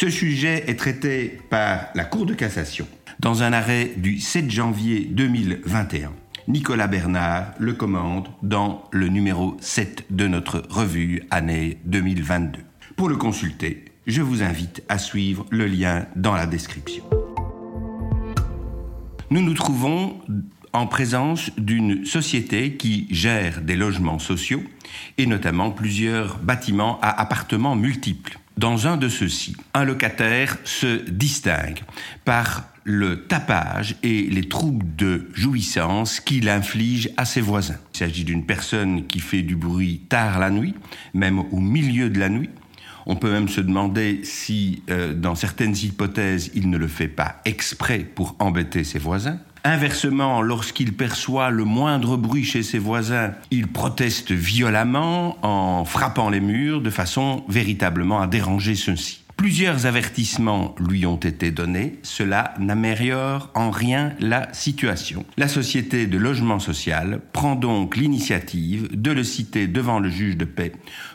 Ce sujet est traité par la Cour de cassation dans un arrêt du 7 janvier 2021. Nicolas Bernard le commande dans le numéro 7 de notre revue année 2022. Pour le consulter, je vous invite à suivre le lien dans la description. Nous nous trouvons en présence d'une société qui gère des logements sociaux et notamment plusieurs bâtiments à appartements multiples. Dans un de ceux-ci, un locataire se distingue par le tapage et les troubles de jouissance qu'il inflige à ses voisins. Il s'agit d'une personne qui fait du bruit tard la nuit, même au milieu de la nuit. On peut même se demander si, euh, dans certaines hypothèses, il ne le fait pas exprès pour embêter ses voisins. Inversement, lorsqu'il perçoit le moindre bruit chez ses voisins, il proteste violemment en frappant les murs de façon véritablement à déranger ceux-ci. Plusieurs avertissements lui ont été donnés, cela n'améliore en rien la situation. La société de logement social prend donc l'initiative de le citer devant le juge de paix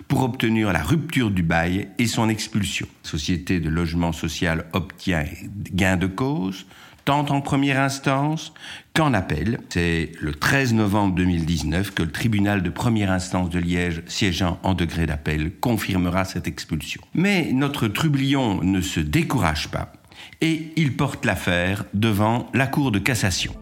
pour obtenir la rupture du bail et son expulsion. Société de logement social obtient gain de cause, tant en première instance qu'en appel. C'est le 13 novembre 2019 que le tribunal de première instance de Liège, siégeant en degré d'appel, confirmera cette expulsion. Mais notre trublion ne se décourage pas et il porte l'affaire devant la Cour de cassation.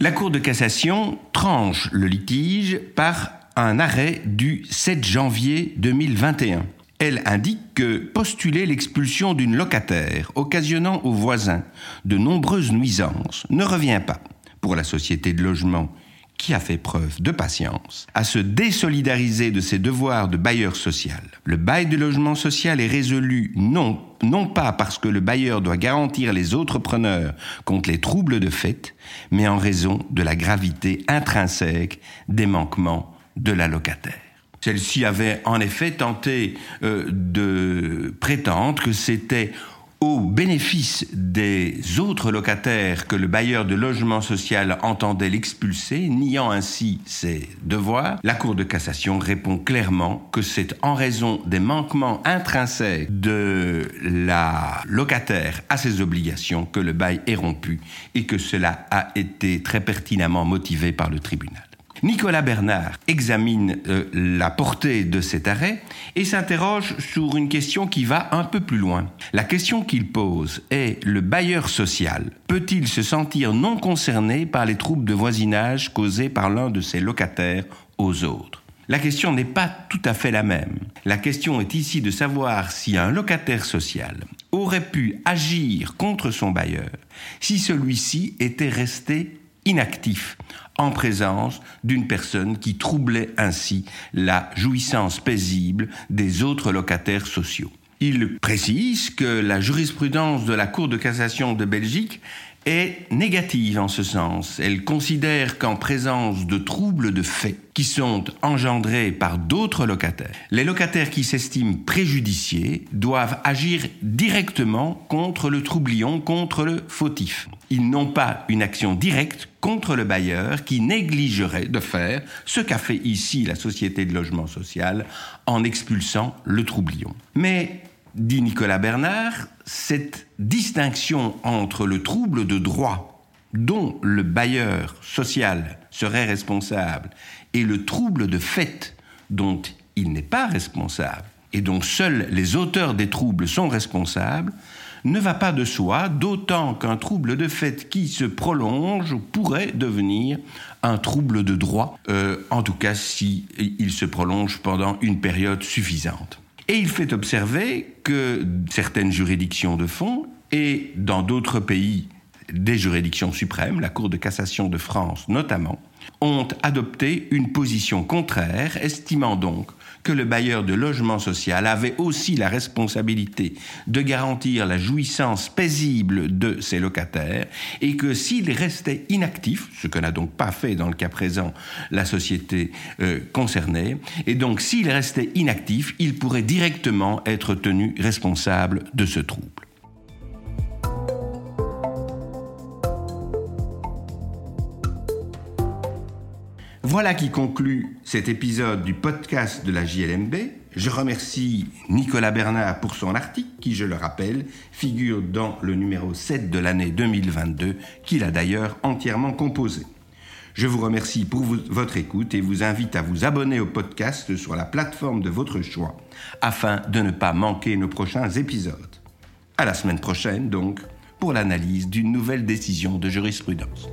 La Cour de cassation tranche le litige par un arrêt du 7 janvier 2021 elle indique que postuler l'expulsion d'une locataire occasionnant aux voisins de nombreuses nuisances ne revient pas, pour la société de logement qui a fait preuve de patience, à se désolidariser de ses devoirs de bailleur social. Le bail de logement social est résolu non, non pas parce que le bailleur doit garantir les autres preneurs contre les troubles de fait, mais en raison de la gravité intrinsèque des manquements de la locataire. Celle-ci avait en effet tenté euh, de prétendre que c'était au bénéfice des autres locataires que le bailleur de logement social entendait l'expulser, niant ainsi ses devoirs, la Cour de cassation répond clairement que c'est en raison des manquements intrinsèques de la locataire à ses obligations que le bail est rompu et que cela a été très pertinemment motivé par le tribunal. Nicolas Bernard examine euh, la portée de cet arrêt et s'interroge sur une question qui va un peu plus loin. La question qu'il pose est le bailleur social peut-il se sentir non concerné par les troubles de voisinage causés par l'un de ses locataires aux autres? La question n'est pas tout à fait la même. La question est ici de savoir si un locataire social aurait pu agir contre son bailleur si celui-ci était resté inactif en présence d'une personne qui troublait ainsi la jouissance paisible des autres locataires sociaux. Il précise que la jurisprudence de la Cour de cassation de Belgique est négative en ce sens. Elle considère qu'en présence de troubles de fait qui sont engendrés par d'autres locataires, les locataires qui s'estiment préjudiciés doivent agir directement contre le troublion, contre le fautif. Ils n'ont pas une action directe contre le bailleur qui négligerait de faire ce qu'a fait ici la société de logement social en expulsant le troublion. Mais dit Nicolas Bernard, cette distinction entre le trouble de droit dont le bailleur social serait responsable et le trouble de fait dont il n'est pas responsable et dont seuls les auteurs des troubles sont responsables, ne va pas de soi, d'autant qu'un trouble de fait qui se prolonge pourrait devenir un trouble de droit, euh, en tout cas si il se prolonge pendant une période suffisante. Et il fait observer que certaines juridictions de fond, et dans d'autres pays des juridictions suprêmes, la Cour de cassation de France notamment, ont adopté une position contraire, estimant donc que le bailleur de logement social avait aussi la responsabilité de garantir la jouissance paisible de ses locataires et que s'il restait inactif, ce que n'a donc pas fait dans le cas présent la société euh, concernée, et donc s'il restait inactif, il pourrait directement être tenu responsable de ce trouble. Voilà qui conclut cet épisode du podcast de la JLMB. Je remercie Nicolas Bernard pour son article qui, je le rappelle, figure dans le numéro 7 de l'année 2022 qu'il a d'ailleurs entièrement composé. Je vous remercie pour votre écoute et vous invite à vous abonner au podcast sur la plateforme de votre choix afin de ne pas manquer nos prochains épisodes. À la semaine prochaine donc pour l'analyse d'une nouvelle décision de jurisprudence.